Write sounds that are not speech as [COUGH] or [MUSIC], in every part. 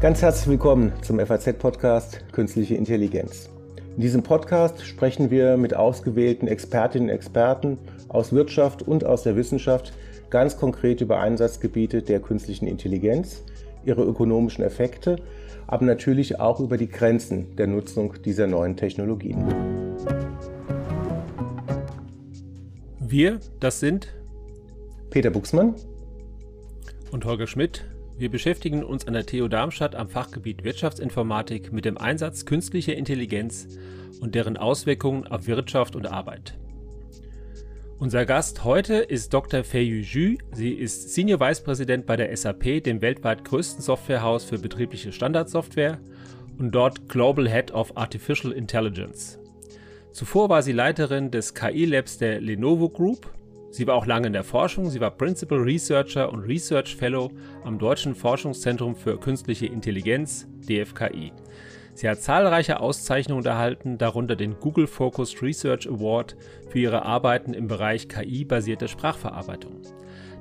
Ganz herzlich willkommen zum FAZ-Podcast Künstliche Intelligenz. In diesem Podcast sprechen wir mit ausgewählten Expertinnen und Experten aus Wirtschaft und aus der Wissenschaft ganz konkret über Einsatzgebiete der künstlichen Intelligenz, ihre ökonomischen Effekte, aber natürlich auch über die Grenzen der Nutzung dieser neuen Technologien. Wir, das sind Peter Buchsmann und Holger Schmidt. Wir beschäftigen uns an der TU Darmstadt am Fachgebiet Wirtschaftsinformatik mit dem Einsatz künstlicher Intelligenz und deren Auswirkungen auf Wirtschaft und Arbeit. Unser Gast heute ist Dr. Feiyu Zhu. Sie ist Senior Vice President bei der SAP, dem weltweit größten Softwarehaus für betriebliche Standardsoftware und dort Global Head of Artificial Intelligence. Zuvor war sie Leiterin des KI Labs der Lenovo Group Sie war auch lange in der Forschung. Sie war Principal Researcher und Research Fellow am Deutschen Forschungszentrum für Künstliche Intelligenz, DFKI. Sie hat zahlreiche Auszeichnungen erhalten, darunter den Google Focused Research Award für ihre Arbeiten im Bereich KI-basierte Sprachverarbeitung.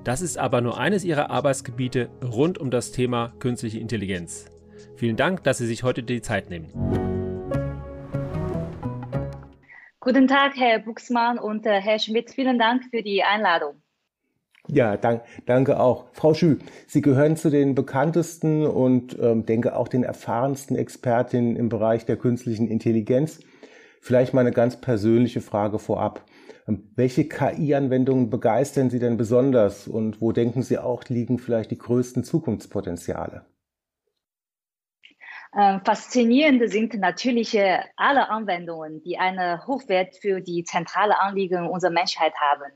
Das ist aber nur eines ihrer Arbeitsgebiete rund um das Thema künstliche Intelligenz. Vielen Dank, dass Sie sich heute die Zeit nehmen. Guten Tag, Herr Buchsmann und äh, Herr Schmidt. Vielen Dank für die Einladung. Ja, dank, danke auch. Frau Schül, Sie gehören zu den bekanntesten und ähm, denke auch den erfahrensten Expertinnen im Bereich der künstlichen Intelligenz. Vielleicht mal eine ganz persönliche Frage vorab. Ähm, welche KI-Anwendungen begeistern Sie denn besonders und wo denken Sie auch liegen vielleicht die größten Zukunftspotenziale? Äh, faszinierend sind natürlich äh, alle Anwendungen, die einen Hochwert für die zentrale Anliegen unserer Menschheit haben.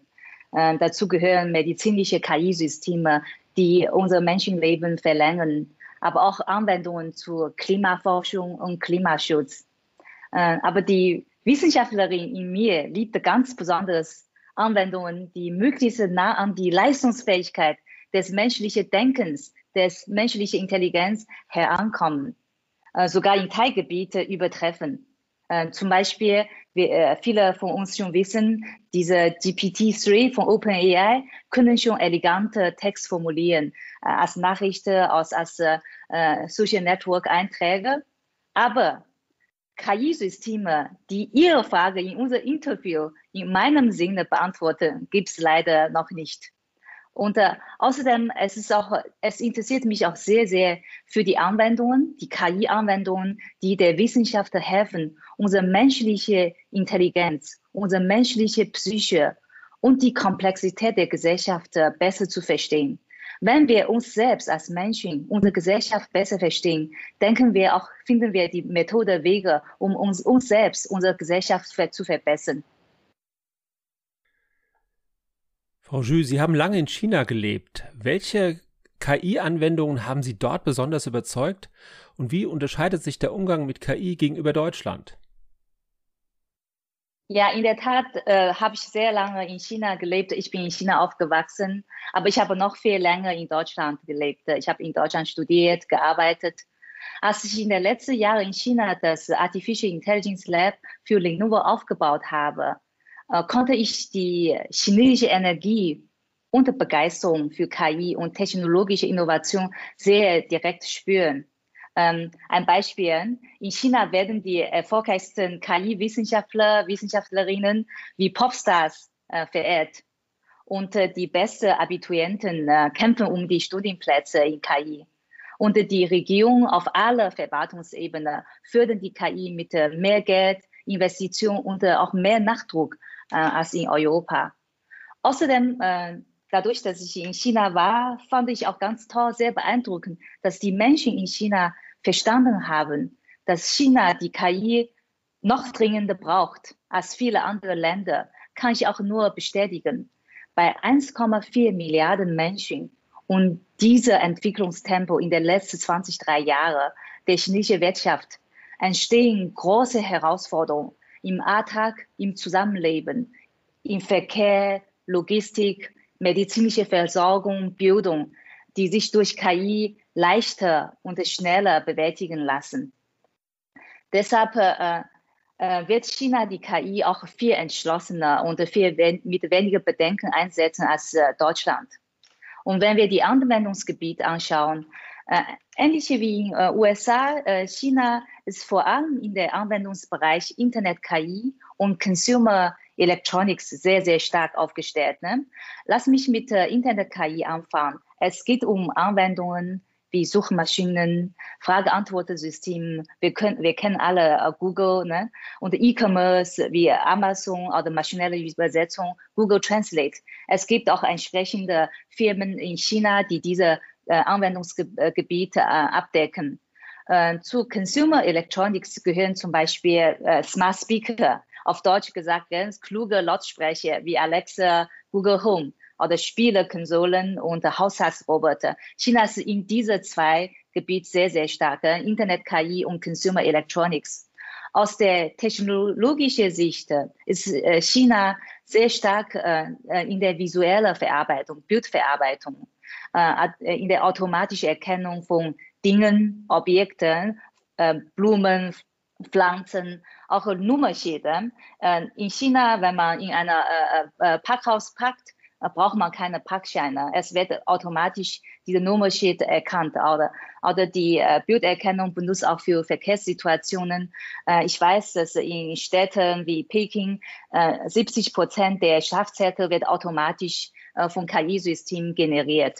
Äh, dazu gehören medizinische KI-Systeme, die unser Menschenleben verlängern, aber auch Anwendungen zur Klimaforschung und Klimaschutz. aber die Wissenschaftlerin in mir liebt ganz besonders Anwendungen, die möglichst nah an die Leistungsfähigkeit des menschlichen Denkens, des menschlichen Intelligenz herankommen. Äh, sogar in Teilgebiete übertreffen. Äh, zum Beispiel, wie äh, viele von uns schon wissen, diese GPT-3 von OpenAI können schon elegante Text formulieren als Nachrichten, aus, als Social Network-Einträge. Aber KI-Systeme, die Ihre Frage in unserem Interview in meinem Sinne beantworten, gibt es leider noch nicht. Und äh, außerdem, es ist auch, es interessiert mich auch sehr, sehr für die Anwendungen, die KI-Anwendungen, die der Wissenschaftler helfen, unsere menschliche Intelligenz, unsere menschliche Psyche und die Komplexität der Gesellschaft äh, besser zu verstehen. Wenn wir uns selbst als Menschen, unsere Gesellschaft besser verstehen, denken wir auch, finden wir die Methode, Wege, um uns, uns selbst, unsere Gesellschaft zu verbessern. Frau Jü, Sie haben lange in China gelebt. Welche KI-Anwendungen haben Sie dort besonders überzeugt und wie unterscheidet sich der Umgang mit KI gegenüber Deutschland? Ja, in der Tat äh, habe ich sehr lange in China gelebt. Ich bin in China aufgewachsen, aber ich habe noch viel länger in Deutschland gelebt. Ich habe in Deutschland studiert, gearbeitet. Als ich in den letzten Jahren in China das Artificial Intelligence Lab für Lenovo aufgebaut habe, konnte ich die chinesische Energie und Begeisterung für KI und technologische Innovation sehr direkt spüren. Ähm, ein Beispiel, in China werden die erfolgreichsten KI-Wissenschaftler, Wissenschaftlerinnen wie Popstars äh, verehrt. Und äh, die besten Abiturienten äh, kämpfen um die Studienplätze in KI. Und die Regierung auf aller Verwaltungsebene fördern die KI mit äh, mehr Geld, Investition und äh, auch mehr Nachdruck äh, als in Europa. Außerdem, äh, dadurch, dass ich in China war, fand ich auch ganz toll, sehr beeindruckend, dass die Menschen in China verstanden haben, dass China die KI noch dringender braucht als viele andere Länder, kann ich auch nur bestätigen. Bei 1,4 Milliarden Menschen und dieser Entwicklungstempo in den letzten 20, drei Jahren der chinesischen Wirtschaft entstehen große Herausforderungen im Alltag, im Zusammenleben, im Verkehr, Logistik, medizinische Versorgung, Bildung, die sich durch KI leichter und schneller bewältigen lassen. Deshalb äh, äh, wird China die KI auch viel entschlossener und viel wen mit weniger Bedenken einsetzen als äh, Deutschland. Und wenn wir die Anwendungsgebiete anschauen, ähnlich wie in äh, USA, äh, China ist vor allem in der Anwendungsbereich Internet KI und Consumer Electronics sehr, sehr stark aufgestellt. Ne? Lass mich mit äh, Internet KI anfangen. Es geht um Anwendungen wie Suchmaschinen, Frage-Antwort-System. Wir, wir kennen alle Google ne? und E-Commerce wie Amazon oder maschinelle Übersetzung, Google Translate. Es gibt auch entsprechende Firmen in China, die diese äh, Anwendungsgebiete äh, abdecken. Äh, zu Consumer Electronics gehören zum Beispiel äh, Smart Speaker, auf Deutsch gesagt ganz kluge Lautsprecher wie Alexa, Google Home oder Spielekonsolen und Haushaltsroboter. China ist in diese zwei Gebiete sehr, sehr stark, Internet, KI und Consumer Electronics. Aus der technologischen Sicht ist äh, China sehr stark äh, in der visuellen Verarbeitung, Bildverarbeitung, äh, in der automatischen Erkennung von Dingen, Objekten, Blumen, Pflanzen, auch Nummerschilder. In China, wenn man in einer Parkhaus parkt, braucht man keine Parkscheine. Es wird automatisch diese Nummerschild erkannt oder, oder die äh, Bilderkennung benutzt auch für Verkehrssituationen. Äh, ich weiß, dass in Städten wie Peking äh, 70 Prozent der Strafzettel wird automatisch äh, vom KI-System generiert.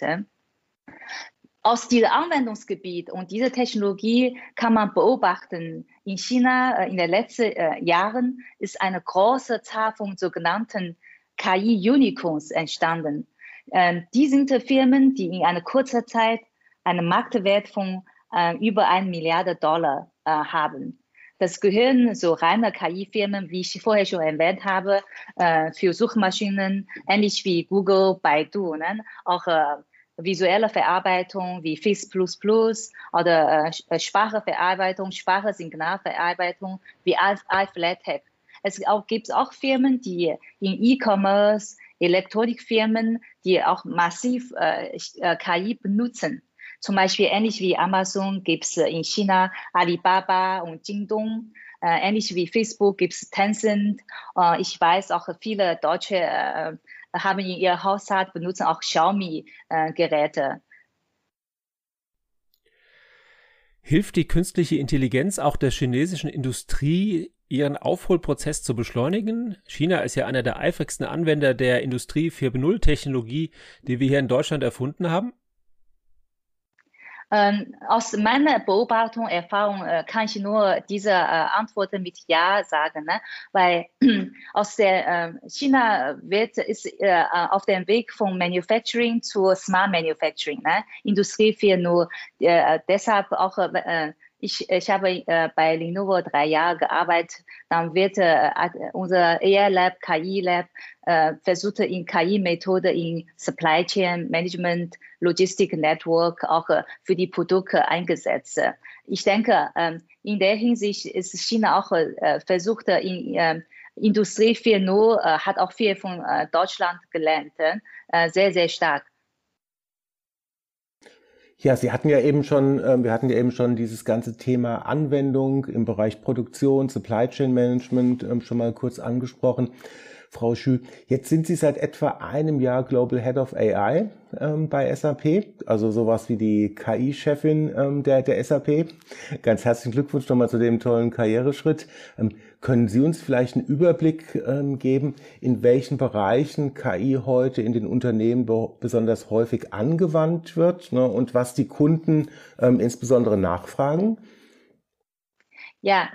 Aus diesem Anwendungsgebiet und dieser Technologie kann man beobachten, in China äh, in den letzten äh, Jahren ist eine große Zahl von sogenannten KI-Unicorns entstanden. Ähm, die sind Firmen, die in einer kurzen Zeit einen Marktwert von über 1 Milliarde Dollar haben. Das gehören so reine KI-Firmen, wie ich vorher schon erwähnt habe, äh, für Suchmaschinen, ähnlich wie Google, Baidu, ne? auch äh, visuelle Verarbeitung wie FIS++ oder äh, Spracheverarbeitung, Sprachesignalverarbeitung wie iFlathead es auch, gibt auch Firmen, die in E-Commerce, Elektronikfirmen, die auch massiv äh, äh KI benutzen. Zum Beispiel ähnlich wie Amazon gibt es in China Alibaba und Jingdong. Äh, ähnlich wie Facebook gibt es Tencent. Äh, ich weiß auch viele Deutsche äh, haben in ihrem Haushalt benutzen auch Xiaomi-Geräte. Äh, Hilft die künstliche Intelligenz auch der chinesischen Industrie ihren Aufholprozess zu beschleunigen. China ist ja einer der eifrigsten Anwender der Industrie 4.0 Technologie, die wir hier in Deutschland erfunden haben. Ähm, aus meiner Beobachtung, Erfahrung äh, kann ich nur diese äh, Antworten mit Ja sagen, ne? weil [CLEARS THROAT] aus der äh, China wird ist äh, auf dem Weg von Manufacturing zu Smart Manufacturing, ne? Industrie 4.0. Äh, deshalb auch äh, ich, ich habe äh, bei Lenovo drei Jahre gearbeitet. Dann wird äh, unser AI Lab, KI Lab, äh, versucht in KI-Methode in Supply Chain Management, Logistic Network auch äh, für die Produkte eingesetzt. Ich denke, ähm, in der Hinsicht ist China auch äh, versucht, in ähm, Industrie 4.0 äh, hat auch viel von äh, Deutschland gelernt, äh, sehr, sehr stark. Ja, Sie hatten ja eben schon, äh, wir hatten ja eben schon dieses ganze Thema Anwendung im Bereich Produktion, Supply Chain Management äh, schon mal kurz angesprochen. Frau Schü, jetzt sind Sie seit etwa einem Jahr Global Head of AI ähm, bei SAP, also sowas wie die KI-Chefin ähm, der, der SAP. Ganz herzlichen Glückwunsch nochmal zu dem tollen Karriereschritt. Ähm, können Sie uns vielleicht einen Überblick ähm, geben, in welchen Bereichen KI heute in den Unternehmen besonders häufig angewandt wird ne, und was die Kunden ähm, insbesondere nachfragen? Ja,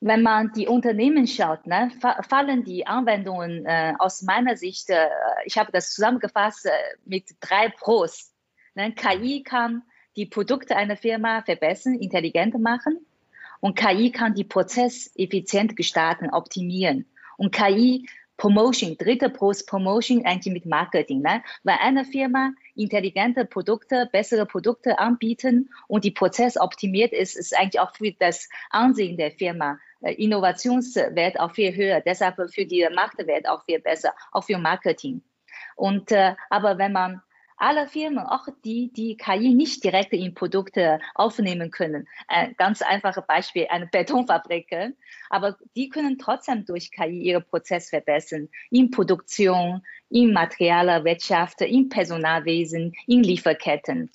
wenn man die Unternehmen schaut, ne, fallen die Anwendungen äh, aus meiner Sicht, äh, ich habe das zusammengefasst äh, mit drei Pros. Ne? KI kann die Produkte einer Firma verbessern, intelligenter machen und KI kann die Prozess effizient gestalten, optimieren. Und KI Promotion, dritte Post Promotion eigentlich mit Marketing. Ne? Weil eine Firma intelligente Produkte, bessere Produkte anbieten und die Prozess optimiert ist, ist eigentlich auch für das Ansehen der Firma Innovationswert auch viel höher, deshalb für die Marktwert auch viel besser, auch für Marketing. Und äh, aber wenn man alle Firmen, auch die, die KI nicht direkt in Produkte aufnehmen können. Ein ganz einfaches Beispiel, eine Betonfabrik. Aber die können trotzdem durch KI ihre Prozess verbessern. In Produktion, in Materialwirtschaft, in Personalwesen, in Lieferketten.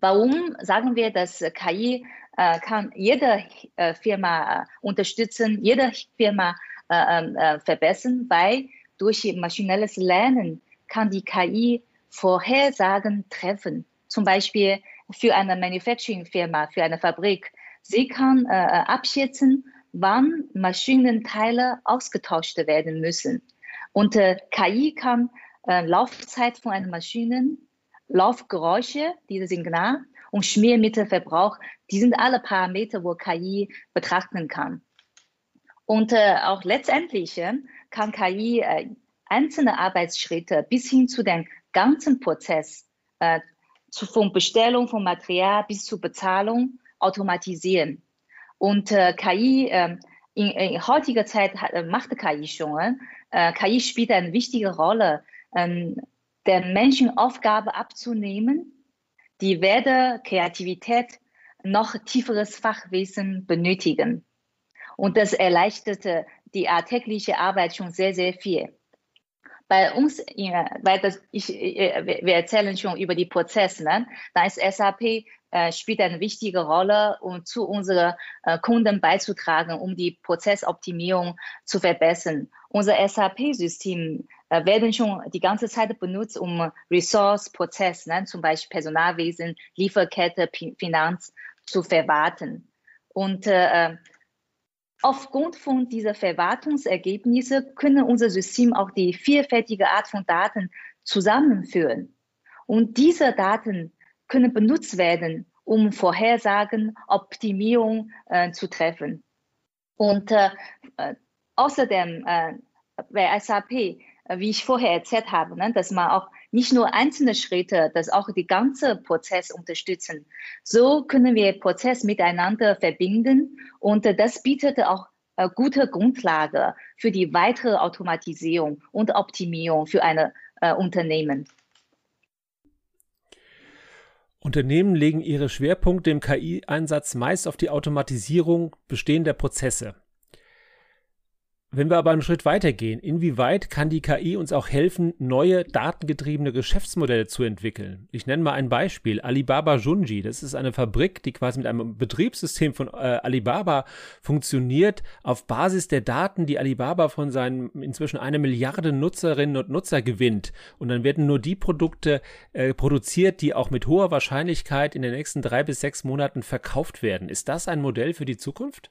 Warum sagen wir, dass KI äh, kann jede äh, Firma äh, unterstützen, jede Firma äh, ähm, äh, verbessern, weil durch maschinelles Lernen kann die KI Vorhersagen treffen. Zum Beispiel für eine Manufacturing-Firma, für eine Fabrik. Sie kann äh, abschätzen, wann Maschinenteile ausgetauscht werden müssen. Und äh, KI kann äh, Laufzeit von einer Maschine, Laufgeräusche, diese Signal und Schmiermittelverbrauch, die sind alle Parameter, wo KI betrachten kann. Und äh, auch letztendlich äh, kann KI äh, einzelne Arbeitsschritte bis hin zu dem ganzen Prozess, äh, zu, von Bestellung von Material bis zur Bezahlung automatisieren. Und äh, KI äh, in, in, heutiger Zeit hat, macht KI schon. Äh, KI spielt eine wichtige Rolle, ähm, der Menschen Aufgabe abzunehmen, die weder Kreativität noch tieferes Fachwissen benötigen. Und das erleichterte die alltägliche Arbeit schon sehr, sehr viel. Bei uns, weil das, ich, wir erzählen schon über die Prozesse, ne? da ist SAP äh, spielt eine wichtige Rolle, um zu unseren äh, Kunden beizutragen, um die Prozessoptimierung zu verbessern. Unser SAP-System äh, werden schon die ganze Zeit benutzt, um Ressource-Prozess, ne, zum Beispiel Personalwesen, Lieferkette, P Finanz zu verwarten. Und äh, aufgrund von dieser Verwartungsergebnisse können unser System auch die vielfältige Art von Daten zusammenführen. Und diese Daten können benutzt werden, um Vorhersagen, Optimierung äh, zu treffen. Und äh, äh außerdem äh, bei SAP, äh, wie ich vorher erzählt habe, ne, dass man auch nicht nur einzelne Schritte, dass auch die ganze Prozess unterstützen. So können wir Prozess miteinander verbinden und äh, das bietet auch eine gute Grundlage für die weitere Automatisierung und Optimierung für ein Unternehmen. Unternehmen legen ihre Schwerpunkte im KI-Einsatz meist auf die Automatisierung bestehender Prozesse. Wenn wir aber einen Schritt weitergehen, inwieweit kann die KI uns auch helfen, neue datengetriebene Geschäftsmodelle zu entwickeln? Ich nenne mal ein Beispiel. Alibaba Junji, das ist eine Fabrik, die quasi mit einem Betriebssystem von äh, Alibaba funktioniert, auf Basis der Daten, die Alibaba von seinen inzwischen eine Milliarde Nutzerinnen und Nutzer gewinnt. Und dann werden nur die Produkte äh, produziert, die auch mit hoher Wahrscheinlichkeit in den nächsten drei bis sechs Monaten verkauft werden. Ist das ein Modell für die Zukunft?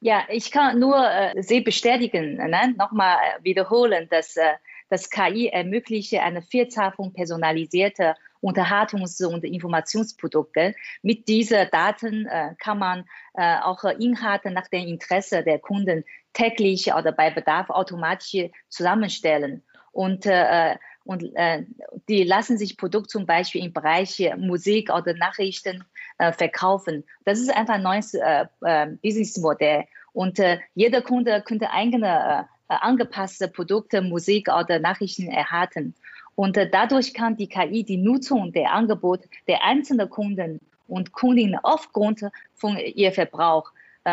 Ja, ich kann nur äh, Sie bestätigen, ne? nochmal äh, wiederholen, dass äh, das KI ermögliche eine Vielzahl von personalisierter Unterhaltungs- und Informationsprodukte. Mit diesen Daten äh, kann man äh, auch Inhalte nach dem Interesse der Kunden täglich oder bei Bedarf automatisch zusammenstellen. Und, äh, und äh, die lassen sich Produkte zum Beispiel im Bereich Musik oder Nachrichten äh, verkaufen. Das ist einfach ein neues äh, äh, Businessmodell. Und äh, jeder Kunde könnte eigene äh, angepasste Produkte, Musik oder Nachrichten erhalten. Und dadurch kann die KI die Nutzung der Angebote der einzelnen Kunden und Kundinnen aufgrund von ihr Verbrauch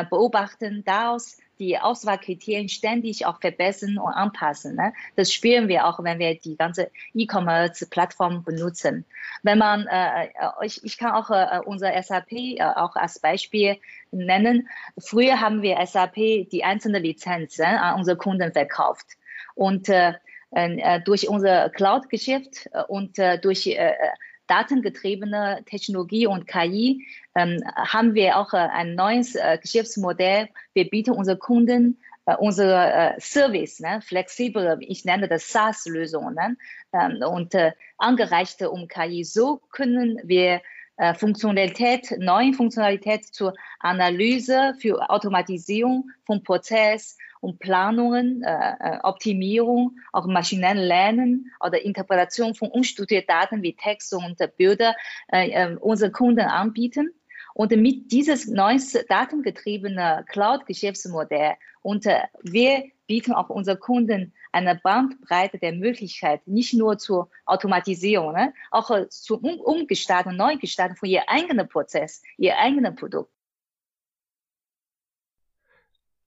beobachten. Daraus die Auswahlkriterien ständig auch verbessern und anpassen. Ne? Das spüren wir auch, wenn wir die ganze E-Commerce-Plattform benutzen. Wenn man, äh, äh ich, ich kann auch äh, unser SAP äh, auch als Beispiel nennen. Früher haben wir SAP die einzelnen Lizenzen an unsere Kunden verkauft. Und äh, äh durch unser Cloud-Geschäft und durch datengetriebene Technologie und KI ähm, haben wir auch äh, ein neues äh, Geschäftsmodell. Wir bieten unseren Kunden äh, unsere äh, Service, ne, flexible, ich nenne das SaaS-Lösungen ne, ähm, und äh, angereichte um KI. So können wir äh, Funktionalität, neue Funktionalität zur Analyse für Automatisierung von Prozess und Planungen, äh, äh, Optimierung, auch maschinelles Lernen oder Interpretation von unstrukturierten Daten wie Text und Bilder äh, äh, unsere Kunden anbieten. Und mit dieses neues datengetriebene Cloud-Geschäftsmodell und äh, wir bieten auch unseren Kunden eine Bandbreite der Möglichkeiten, nicht nur zur Automatisierung, ne, auch äh, zur um Umgestaltung, Neugestaltung von ihr eigenen Prozess, ihr eigenen Produkt.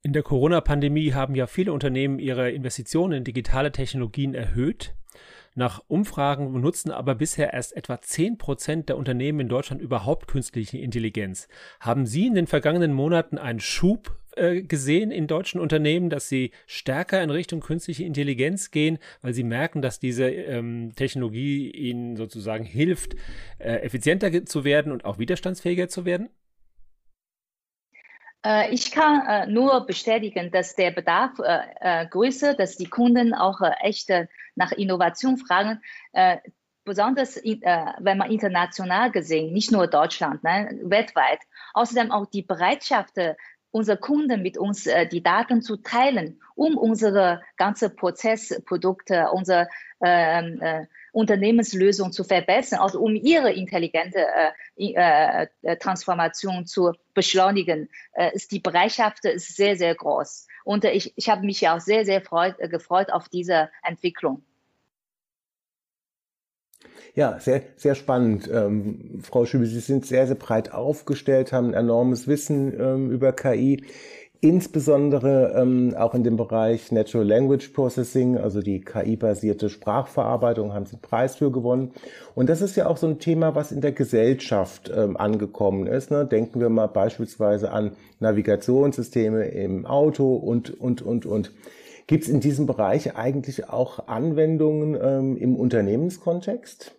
In der Corona-Pandemie haben ja viele Unternehmen ihre Investitionen in digitale Technologien erhöht. Nach Umfragen nutzen aber bisher erst etwa 10 Prozent der Unternehmen in Deutschland überhaupt künstliche Intelligenz. Haben Sie in den vergangenen Monaten einen Schub äh, gesehen in deutschen Unternehmen, dass sie stärker in Richtung künstliche Intelligenz gehen, weil sie merken, dass diese ähm, Technologie ihnen sozusagen hilft, äh, effizienter zu werden und auch widerstandsfähiger zu werden? Äh, ich kann äh, nur bestätigen, dass der Bedarf äh, größer, dass die Kunden auch echt nach Innovation fragen. Besonders wenn man international gesehen, nicht nur Deutschland, ne, weltweit. Außerdem auch die Bereitschaft unserer Kunden mit uns die Daten zu teilen, um unsere ganze Prozessprodukte, unsere ähm, äh, Unternehmenslösung zu verbessern, also um ihre intelligente äh, äh, äh, Transformation zu beschleunigen, äh, ist die Bereitschaft ist sehr, sehr groß. Und äh, ich, ich habe mich auch sehr, sehr freut, gefreut auf diese Entwicklung. Ja, sehr, sehr spannend. Ähm, Frau Schübe, Sie sind sehr, sehr breit aufgestellt, haben enormes Wissen ähm, über KI insbesondere ähm, auch in dem Bereich Natural Language Processing, also die KI-basierte Sprachverarbeitung, haben sie einen Preis für gewonnen. Und das ist ja auch so ein Thema, was in der Gesellschaft ähm, angekommen ist. Ne? Denken wir mal beispielsweise an Navigationssysteme im Auto und, und, und, und. Gibt es in diesem Bereich eigentlich auch Anwendungen ähm, im Unternehmenskontext?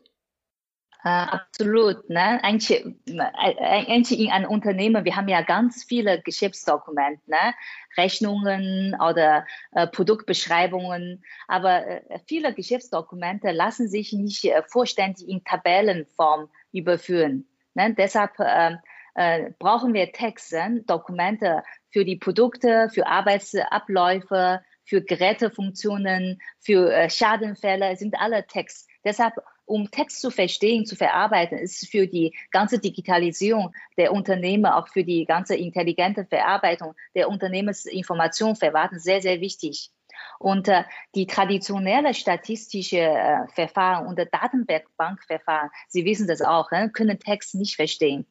Uh, absolut. Ne? Eigentlich, eigentlich in einem Unternehmen, wir haben ja ganz viele Geschäftsdokumente, ne? Rechnungen oder äh, Produktbeschreibungen, aber äh, viele Geschäftsdokumente lassen sich nicht äh, vollständig in Tabellenform überführen. Ne? Deshalb ähm, äh, brauchen wir Texte, Dokumente für die Produkte, für Arbeitsabläufe, für Gerätefunktionen, für äh, Schadenfälle, sind alle Text. Deshalb um Text zu verstehen, zu verarbeiten, ist für die ganze Digitalisierung der Unternehmen, auch für die ganze intelligente Verarbeitung der Unternehmensinformation verwalten sehr, sehr wichtig. Und äh, die traditionelle statistische äh, Verfahren und Datenbankverfahren, Sie wissen das auch, äh, können Text nicht verstehen.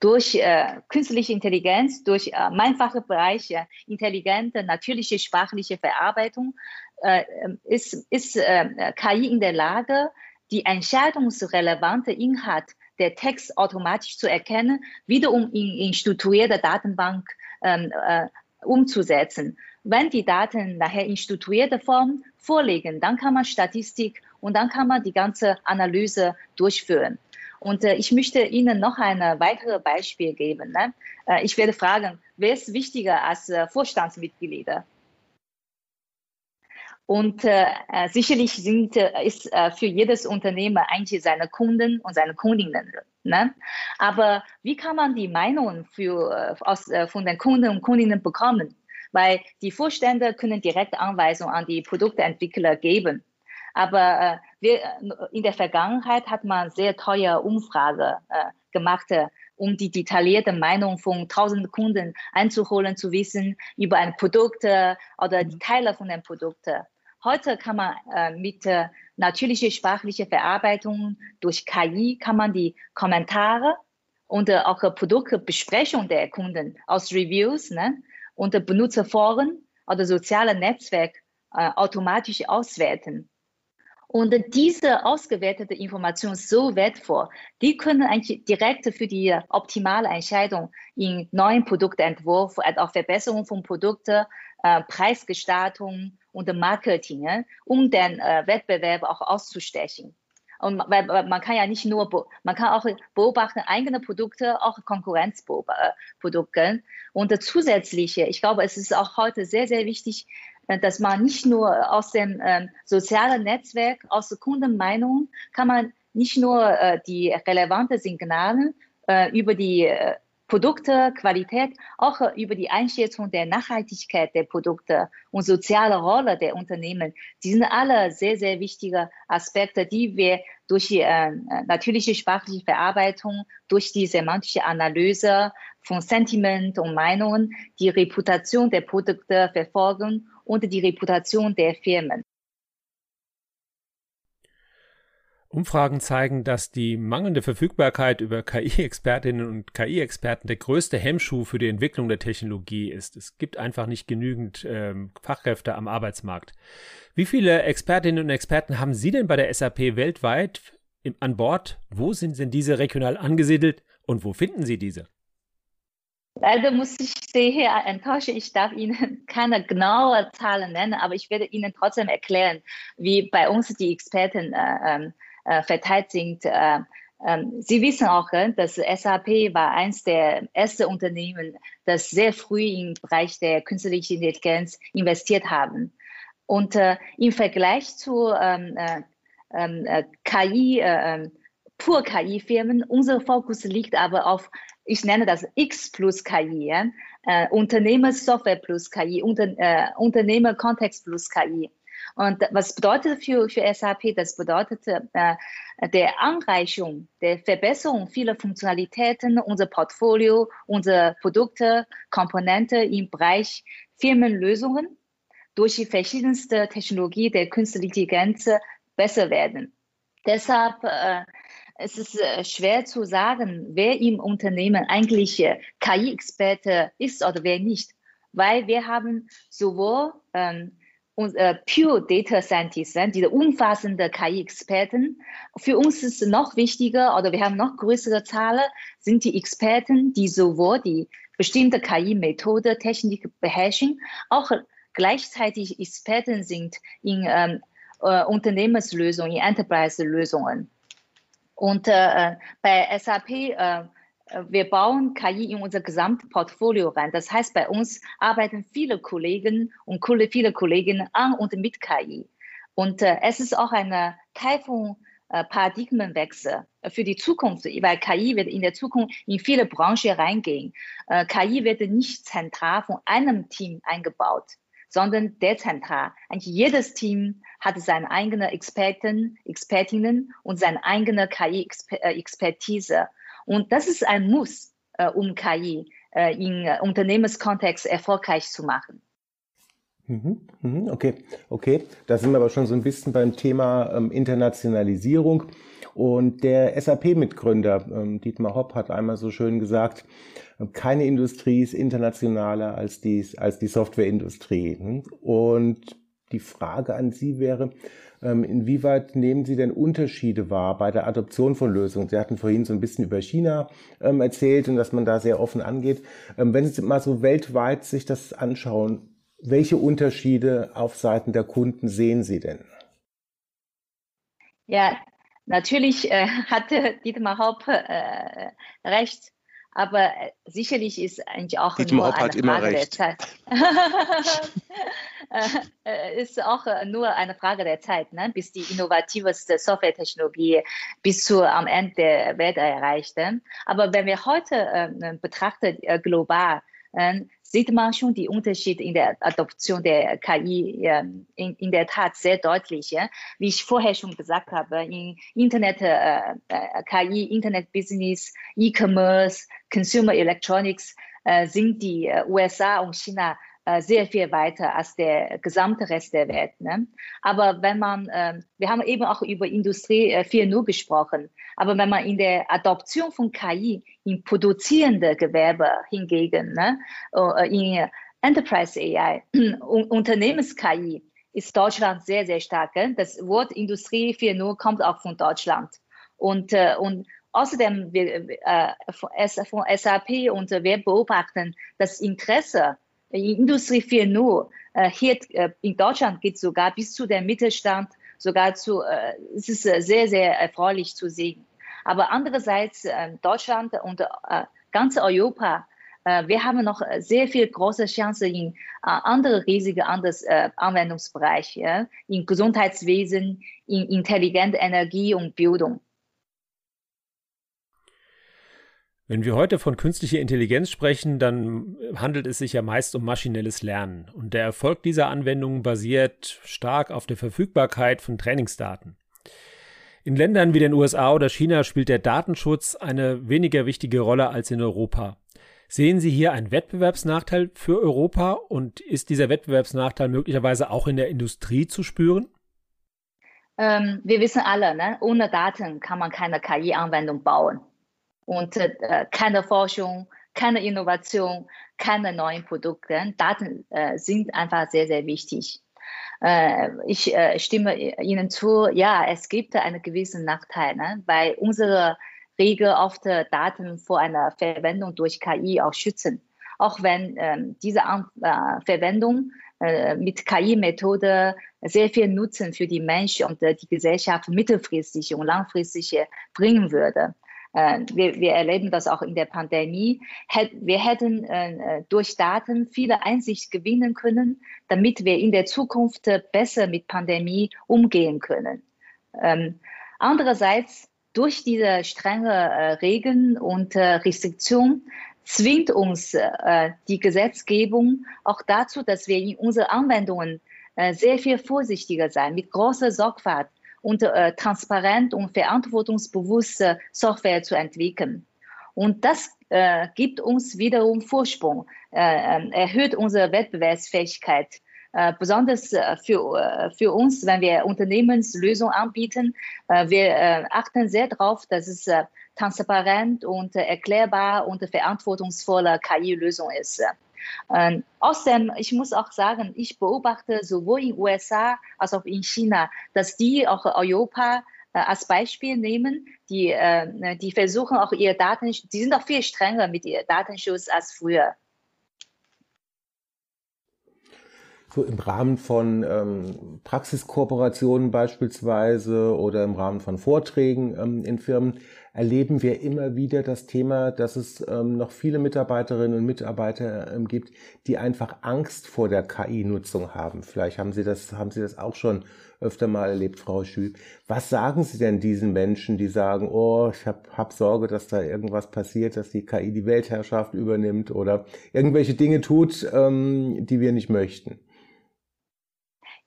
Durch äh, künstliche Intelligenz, durch äh, mehrfache Bereiche, intelligente, natürliche sprachliche Verarbeitung, äh, ist, ist äh, KI in der Lage, die entscheidungsrelevante Inhalt der Text automatisch zu erkennen, wiederum in, in strukturierte Datenbank ähm, äh, umzusetzen. Wenn die Daten nachher in strukturierter Form vorliegen, dann kann man Statistik und dann kann man die ganze Analyse durchführen. Und äh, ich möchte Ihnen noch ein weiteres Beispiel geben. Ne? Äh, ich werde fragen, wer ist wichtiger als äh, Vorstandsmitglieder? Und äh, äh, sicherlich sind, äh, ist äh, für jedes Unternehmen eigentlich seine Kunden und seine Kundinnen. Ne? Aber wie kann man die Meinung für, äh, äh, von den Kunden und Kundinnen bekommen? Weil die Vorstände können direkt Anweisungen an die Produktentwickler geben. Aber äh, wir, in der Vergangenheit hat man sehr teure Umfrage äh, gemacht, äh, um die detaillierte Meinung von tausenden Kunden einzuholen, zu wissen über ein Produkt äh, oder die Teile von dem Produkt. Heute kann man äh, mit äh, natürlicher sprachlicher Verarbeitung durch KI kann man die Kommentare und äh, auch Produktbesprechung der Kunden aus Reviews ne, und Benutzerforen oder soziale Netzwerke äh, automatisch auswerten. Und diese ausgewertete Information ist so wertvoll, die können eigentlich direkt für die optimale Entscheidung in neuen Produktentwurf, auch Verbesserung von Produkten, äh, Preisgestaltung und Marketing, um den äh, Wettbewerb auch auszustechen. Und weil, man kann ja nicht nur, man kann auch beobachten eigene Produkte, auch Konkurrenzprodukte. Und zusätzlich, ich glaube, es ist auch heute sehr, sehr wichtig, äh, dass man nicht nur aus dem ähm, sozialen Netzwerk, aus der Kundenmeinung, kann man nicht nur äh, die relevanten Signale äh, über die äh, Produkte, Qualität, auch über die Einschätzung der Nachhaltigkeit der Produkte und soziale Rolle der Unternehmen. Die sind alle sehr, sehr wichtige Aspekte, die wir durch die äh, natürliche sprachliche Verarbeitung, durch die semantische Analyse von Sentiment und Meinungen, die Reputation der Produkte verfolgen und die Reputation der Firmen. Umfragen zeigen, dass die mangelnde Verfügbarkeit über KI-Expertinnen und KI-Experten der größte Hemmschuh für die Entwicklung der Technologie ist. Es gibt einfach nicht genügend ähm, Fachkräfte am Arbeitsmarkt. Wie viele Expertinnen und Experten haben Sie denn bei der SAP weltweit im, an Bord? Wo sind denn diese regional angesiedelt und wo finden Sie diese? Leider muss ich Sie hier enttäuschen. Ich darf Ihnen [LAUGHS] keine genaue Zahlen nennen, aber ich werde Ihnen trotzdem erklären, wie bei uns die Experten äh, ähm, äh, verteilt sind. Äh, ähm, Sie wissen auch, äh, dass SAP war eines der ersten Unternehmen, das sehr früh im Bereich der künstlichen Intelligenz investiert haben. Und äh, im Vergleich zu ähm, äh, äh, KI, pur KI-Firmen, unser Fokus liegt aber auf ich nenne das X plus KI, äh, Unternehmersoftware plus KI, Unter, äh, Unternehmerkontext plus KI. Und was bedeutet für, für SAP? Das bedeutet äh, der Anreichung, der Verbesserung vieler Funktionalitäten, unser Portfolio, unsere Produkte, Komponente im Bereich Firmenlösungen durch die verschiedenste Technologie der künstlichen Intelligenz besser werden. Deshalb äh, es ist äh, schwer zu sagen, wer im Unternehmen eigentlich äh, KI-Experte ist oder wer nicht, weil wir haben sowohl ähm, und, äh, Pure Data Scientists, diese umfassende KI-Experten. Für uns ist noch wichtiger oder wir haben noch größere Zahlen, sind die Experten, die sowohl die bestimmte KI-Methode, Technik beherrschen, auch gleichzeitig Experten sind in ähm, äh, Unternehmenslösungen, in Enterprise-Lösungen. Und äh, bei SAP, äh, wir bauen KI in unser gesamtes Portfolio rein. Das heißt, bei uns arbeiten viele Kollegen und viele Kolleginnen an und mit KI. Und äh, es ist auch ein Teil von äh, Paradigmenwechsel für die Zukunft, weil KI wird in der Zukunft in viele Branchen reingehen. Äh, KI wird nicht zentral von einem Team eingebaut, sondern dezentral. Eigentlich jedes Team hat seine eigenen Experten, Expertinnen und seine eigene KI-Expertise. Und das ist ein Muss, äh, um KI äh, im Unternehmenskontext erfolgreich zu machen. Mhm, mhm, okay, okay. Da sind wir aber schon so ein bisschen beim Thema ähm, Internationalisierung. Und der SAP-Mitgründer ähm, Dietmar Hopp hat einmal so schön gesagt, keine Industrie ist internationaler als die, als die Softwareindustrie. Und die Frage an Sie wäre, ähm, inwieweit nehmen Sie denn Unterschiede wahr bei der Adoption von Lösungen? Sie hatten vorhin so ein bisschen über China ähm, erzählt und dass man da sehr offen angeht. Wenn Sie mal so weltweit sich das anschauen, welche Unterschiede auf Seiten der Kunden sehen Sie denn? Ja, natürlich äh, [LAUGHS] hatte Dietmar Hopp äh, recht. Aber äh, sicherlich ist eigentlich auch Dietmar nur eine Frage der Zeit. [LAUGHS] Äh, äh, ist auch nur eine Frage der Zeit, ne? bis die innovativste Softwaretechnologie bis zu am Ende der Welt erreicht. Aber wenn wir heute äh, betrachten, äh, global, äh, sieht man schon die Unterschiede in der Adoption der KI in, in der Tat sehr deutlich. Wie ich vorher schon gesagt habe, in Internet, äh, äh KI, Internet Business, E-Commerce, Consumer Electronics äh, sind die USA und China sehr viel weiter als der gesamte Rest der Welt. Ne? Aber wenn man, äh, wir haben eben auch über Industrie äh, 4.0 gesprochen, aber wenn man in der Adoption von KI in produzierende Gewerbe hingegen, ne, äh, in Enterprise AI, [CLEARS THROAT] Unternehmens-KI, ist Deutschland sehr, sehr stark. Gell? Das Wort Industrie 4.0 kommt auch von Deutschland. Und, äh, und außerdem wir, äh, von SAP und wir beobachten das Interesse Industrie 4.0 äh, hier äh, in Deutschland geht sogar bis zu der Mittelstand, sogar zu, äh, es ist äh, sehr, sehr erfreulich zu sehen. Aber andererseits äh, Deutschland und äh, ganz Europa, äh, wir haben noch sehr viel große Chance in äh, andere riesige anderes, äh, Anwendungsbereiche, in Gesundheitswesen, in intelligente Energie und Bildung. Wenn wir heute von künstlicher Intelligenz sprechen, dann handelt es sich ja meist um maschinelles Lernen. Und der Erfolg dieser Anwendungen basiert stark auf der Verfügbarkeit von Trainingsdaten. In Ländern wie den USA oder China spielt der Datenschutz eine weniger wichtige Rolle als in Europa. Sehen Sie hier einen Wettbewerbsnachteil für Europa und ist dieser Wettbewerbsnachteil möglicherweise auch in der Industrie zu spüren? Ähm, wir wissen alle, ne? ohne Daten kann man keine KI-Anwendung bauen. Und äh, keine Forschung, keine Innovation, keine neuen Produkte. Daten äh, sind einfach sehr, sehr wichtig. Äh, ich äh, stimme Ihnen zu, ja, es gibt einen gewissen Nachteil, ne? weil unsere Regel oft Daten vor einer Verwendung durch KI auch schützen. Auch wenn ähm, diese äh, Verwendung äh, mit KI-Methode sehr viel Nutzen für die Menschen und äh, die Gesellschaft mittelfristig und langfristig bringen würde. Äh, wir, wir, erleben das auch in der Pandemie. Wir hätten durch Daten viele Einsicht gewinnen können, damit wir in der Zukunft besser mit Pandemie umgehen können. Ähm, andererseits, durch diese strenge Regeln und Restriktionen zwingt uns äh, die Gesetzgebung auch dazu, dass wir in unseren Anwendungen äh, sehr viel vorsichtiger sein, mit großer Sorgfalt und äh, transparent und verantwortungsbewusste Software zu entwickeln. Und das äh, gibt uns wiederum Vorsprung, äh, ähm, erhöht unsere Wettbewerbsfähigkeit. Äh, besonders für, für uns, wenn wir Unternehmenslösungen anbieten, wir achten sehr darauf, dass es transparent und erklärbar und verantwortungsvolle KI-Lösung ist. Ähm, außerdem, ich muss auch sagen, ich beobachte sowohl in USA als auch in China, dass die auch Europa äh, als Beispiel nehmen, die, äh, die versuchen auch ihre Daten, die sind auch viel strenger mit ihrem Datenschutz als früher. so im Rahmen von ähm, Praxiskooperationen beispielsweise oder im Rahmen von Vorträgen ähm, in Firmen erleben wir immer wieder das Thema, dass es ähm, noch viele Mitarbeiterinnen und Mitarbeiter ähm, gibt, die einfach Angst vor der KI-Nutzung haben. Vielleicht haben Sie das, haben Sie das auch schon öfter mal erlebt, Frau Schü. Was sagen Sie denn diesen Menschen, die sagen, oh, ich habe hab Sorge, dass da irgendwas passiert, dass die KI die Weltherrschaft übernimmt oder irgendwelche Dinge tut, ähm, die wir nicht möchten?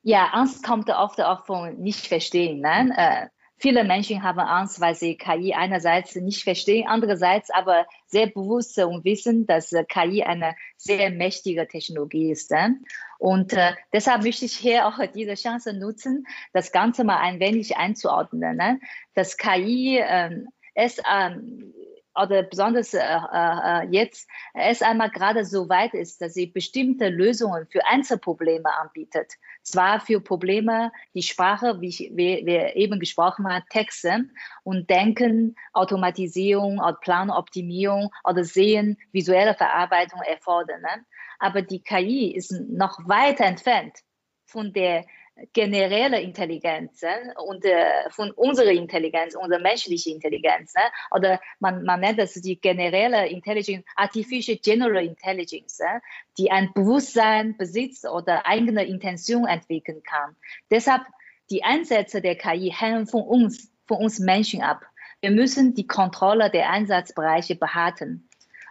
Ja, Angst kommt oft auch von nicht verstehen. Ne? Äh, viele Menschen haben Angst, weil sie KI einerseits nicht verstehen, andererseits aber sehr bewusst und wissen, dass KI eine sehr mächtige Technologie ist. Ne? Und äh, deshalb möchte ich hier auch diese Chance nutzen, das Ganze mal ein wenig einzuordnen. Ne? Das KI äh, ist ähm, oder besonders äh, äh, jetzt erst einmal gerade so weit ist, dass sie bestimmte Lösungen für Einzelprobleme anbietet. Zwar für Probleme, die Sprache, wie, ich, wie wir eben gesprochen haben, Texte und Denken, Automatisierung, Planoptimierung oder Sehen, visuelle Verarbeitung erfordern. Ne? Aber die KI ist noch weiter entfernt von der generelle Intelligenz äh, und äh, von unserer Intelligenz, unserer menschlichen Intelligenz, äh, oder man, man nennt das die generelle Intelligence, Artificial General Intelligence, äh, die ein Bewusstsein besitzt oder eigene Intention entwickeln kann. Deshalb die Einsätze der KI hängen von uns, von uns Menschen ab. Wir müssen die Kontrolle der Einsatzbereiche behalten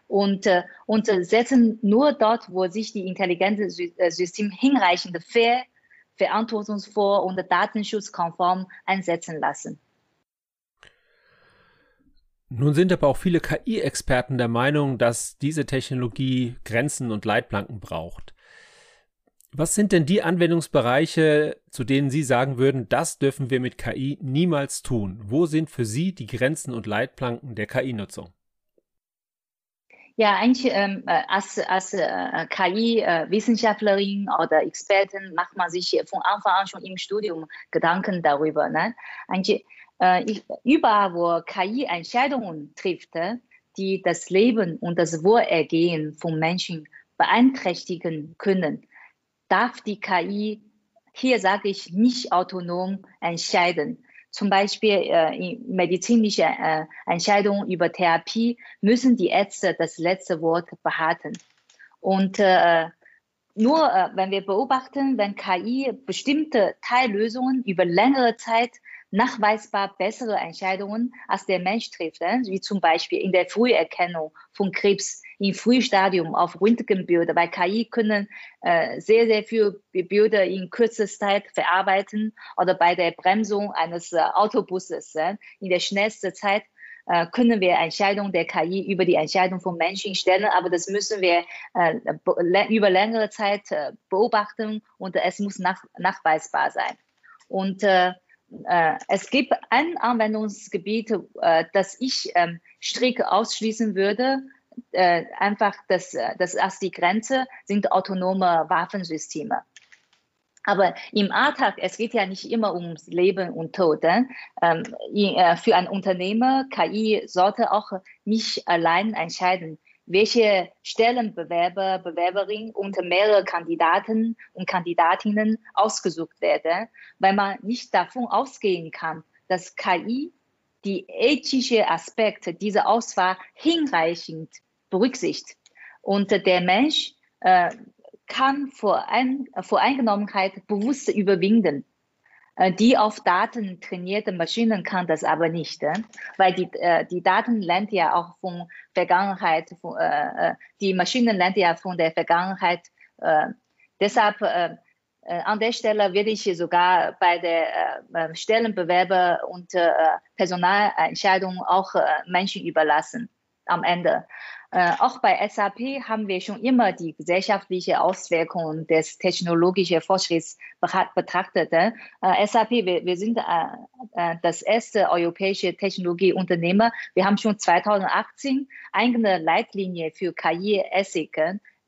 und, äh, und setzen nur dort, wo sich die intelligente System hinreichend fair verantwortungsvoll und datenschutzkonform einsetzen lassen. Nun sind aber auch viele KI-Experten der Meinung, dass diese Technologie Grenzen und Leitplanken braucht. Was sind denn die Anwendungsbereiche, zu denen Sie sagen würden, das dürfen wir mit KI niemals tun? Wo sind für Sie die Grenzen und Leitplanken der KI-Nutzung? Ja, eigentlich ähm, äh, als, als äh, KI-Wissenschaftlerin äh, oder Expertin macht man sich von Anfang an schon im Studium Gedanken darüber. Ne? Eigentlich, äh, überall, wo KI Entscheidungen trifft, äh, die das Leben und das Wohlergehen von Menschen beeinträchtigen können, darf die KI, hier sage ich, nicht autonom entscheiden zum Beispiel äh, medizinische äh, Entscheidungen über Therapie müssen die Ärzte das letzte Wort behalten. Und äh, nur äh, wenn wir beobachten, wenn KI bestimmte Teillösungen über längere Zeit nachweisbar bessere Entscheidungen als der Mensch trifft, äh, wie zum Beispiel in der Früherkennung von Krebs im Frühstadium auf Röntgenbilder, weil KI können äh, sehr, sehr viele Bilder in kürzester Zeit verarbeiten oder bei der Bremsung eines äh, Autobusses äh, in der schnellsten Zeit äh, können wir Entscheidungen der KI über die Entscheidung von Menschen stellen, aber das müssen wir äh, über längere Zeit äh, beobachten und es muss nach, nachweisbar sein. Und äh, es gibt ein Anwendungsgebiet, äh, das ich ähm, strikt ausschließen würde. Äh, einfach das, das als die Grenze sind autonome Waffensysteme. Aber im Alltag, es geht ja nicht immer ums Leben und Tod. Ähm, äh, für ein Unternehmer, KI sollte auch nicht allein entscheiden, welche Stellenbewerber, Bewerberin unter mehrere Kandidaten und Kandidatinnen ausgesucht werden, weil man nicht davon ausgehen kann, dass KI die ethischen Aspekte dieser Auswahl hinreichend berücksichtigt. Und der Mensch äh, kann Vorein Voreingenommenheit bewusst überwinden. Äh, die auf Daten trainierte Maschinen kann das aber nicht, weil die, äh, die Daten lernt ja auch von Vergangenheit, von, äh, die Maschinen lernt ja von der Vergangenheit. deshalb an der Stelle würde ich sogar bei der Stellenbewerber und Personalentscheidung auch Menschen überlassen am Ende. Äh, auch bei SAP haben wir schon immer die gesellschaftliche Auswirkungen des technologischen Fortschritts betrachtet. Äh, SAP, wir, wir sind äh, äh, das erste europäische Technologieunternehmer. Wir haben schon 2018 eigene Leitlinie für KI-Ethik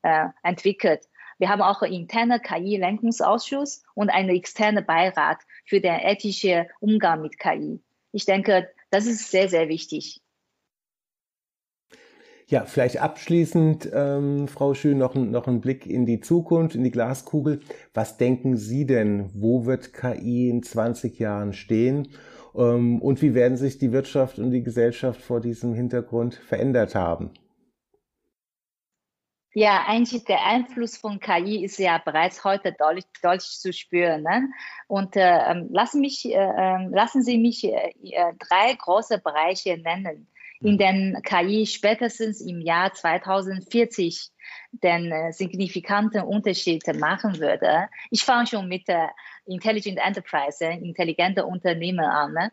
äh, entwickelt. Wir haben auch einen internen KI-Lenkungsausschuss und einen externen Beirat für den ethischen Umgang mit KI. Ich denke, das ist sehr, sehr wichtig. Ja, vielleicht abschließend, ähm, Frau Schön, noch, noch ein Blick in die Zukunft, in die Glaskugel. Was denken Sie denn, wo wird KI in 20 Jahren stehen? Ähm, und wie werden sich die Wirtschaft und die Gesellschaft vor diesem Hintergrund verändert haben? Ja, eigentlich der Einfluss von KI ist ja bereits heute deutlich, deutlich zu spüren. Ne? Und äh, ähm, lassen, mich, äh, ähm, lassen Sie mich äh, äh, drei große Bereiche nennen in den KI spätestens im Jahr 2040 den äh, signifikanten Unterschied machen würde. Ich fange schon mit der Intelligent Enterprise, äh, intelligente Unternehmen an. Ne?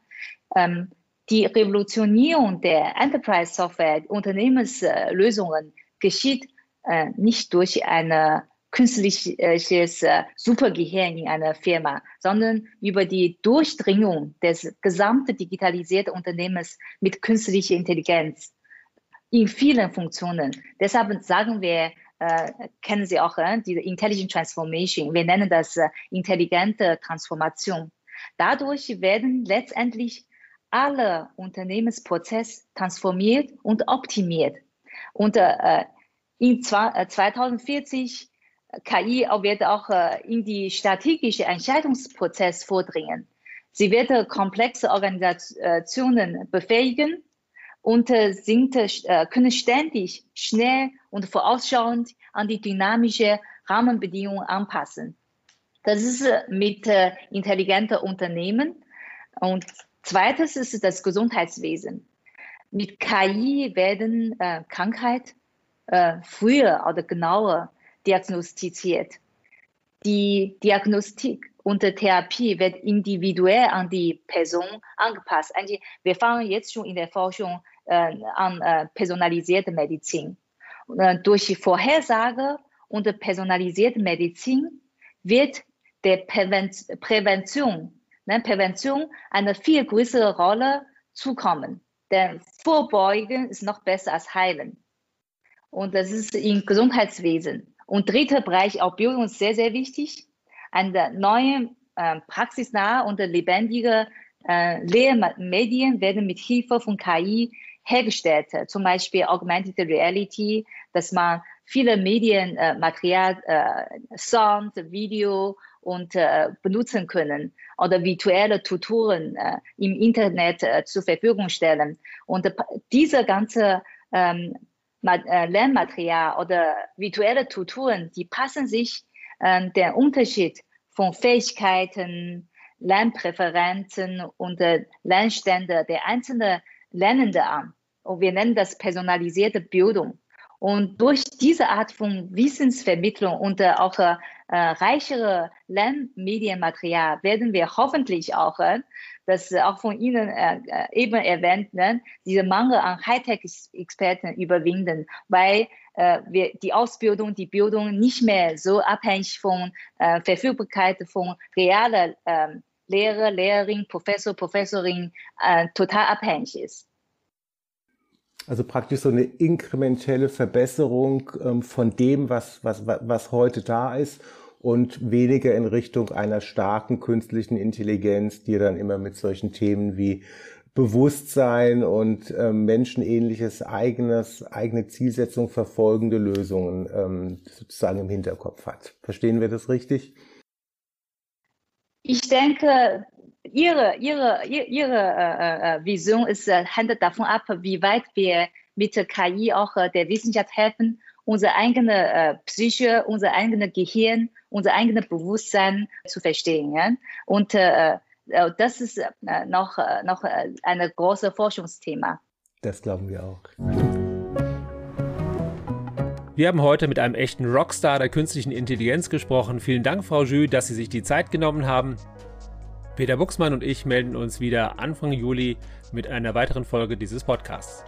Ähm, die Revolutionierung der Enterprise Software, Unternehmenslösungen geschieht äh, nicht durch eine künstliches äh, Supergehirn in einer Firma, sondern über die Durchdringung des gesamten digitalisierten Unternehmens mit künstlicher Intelligenz in vielen Funktionen. Deshalb sagen wir, äh, kennen Sie auch äh, diese Intelligent Transformation. Wir nennen das äh, intelligente Transformation. Dadurch werden letztendlich alle Unternehmensprozesse transformiert und optimiert. Und äh, in 2040 KI wird auch äh, in die strategische Entscheidungsprozess vordringen. Sie wird äh, komplexe Organisationen befähigen und äh, sind, können ständig, schnell und vorausschauend an die dynamische Rahmenbedingungen anpassen. Das ist mit intelligenten Unternehmen. Und zweites ist das Gesundheitswesen. Mit KI werden Krankheit früher oder genauer diagnostiziert. Die Diagnostik und die Therapie wird individuell an die Person angepasst. Wir fangen jetzt schon in der Forschung äh, an äh, personalisierte Medizin. Äh, durch Vorhersage und personalisierte Medizin wird der Prävention, ne, Prävention eine viel größere Rolle zukommen. Denn Vorbeugen ist noch besser als Heilen. Und das ist im Gesundheitswesen. Und dritter Bereich, auch Bildung ist sehr, sehr wichtig. Eine neue, äh, praxisnahe und lebendige äh, Lehrmedien werden mit Hilfe von KI hergestellt. Zum Beispiel Augmented Reality, dass man viele Medienmaterial, äh, Sound, Video und äh, benutzen können oder virtuelle Tutoren äh, im Internet äh, zur Verfügung stellen. Und äh, diese ganze ähm, äh, Lernmaterial oder virtuelle Tutoren, die passen sich äh, der Unterschied von Fähigkeiten, Lernpräferenzen und äh, Lernstände der einzelnen Lernenden an. Und wir nennen das personalisierte Bildung. Und durch diese Art von Wissensvermittlung und äh, auch äh, reichere Lernmedienmaterial werden wir hoffentlich auch äh, das auch von Ihnen äh, äh, eben erwähnt, ne, diese Mangel an Hightech-Experten überwinden, weil äh, wir die Ausbildung, die Bildung nicht mehr so abhängig von äh, Verfügbarkeit von realer ähm, Lehrer, Lehrerin, Professor, Professorin total abhängig ist. Also praktisch so eine inkrementelle Verbesserung ähm, von dem, was, was, was heute da ist und weniger in Richtung einer starken künstlichen Intelligenz, die dann immer mit solchen Themen wie Bewusstsein und ähm, menschenähnliches eigenes, eigene Zielsetzung verfolgende Lösungen ähm, sozusagen im Hinterkopf hat. Verstehen wir das richtig? Ich denke, Ihre, Ihre, Ihre äh, äh, Vision ist, äh, hängt davon ab, wie weit wir mit KI auch äh, der Wissenschaft helfen, unsere eigene äh, Psyche, unser eigenes Gehirn, unser eigenes Bewusstsein zu verstehen. Ja? Und äh, äh, das ist äh, noch, äh, noch ein großes Forschungsthema. Das glauben wir auch. Wir haben heute mit einem echten Rockstar der künstlichen Intelligenz gesprochen. Vielen Dank, Frau Jü, dass Sie sich die Zeit genommen haben. Peter Buchsmann und ich melden uns wieder Anfang Juli mit einer weiteren Folge dieses Podcasts.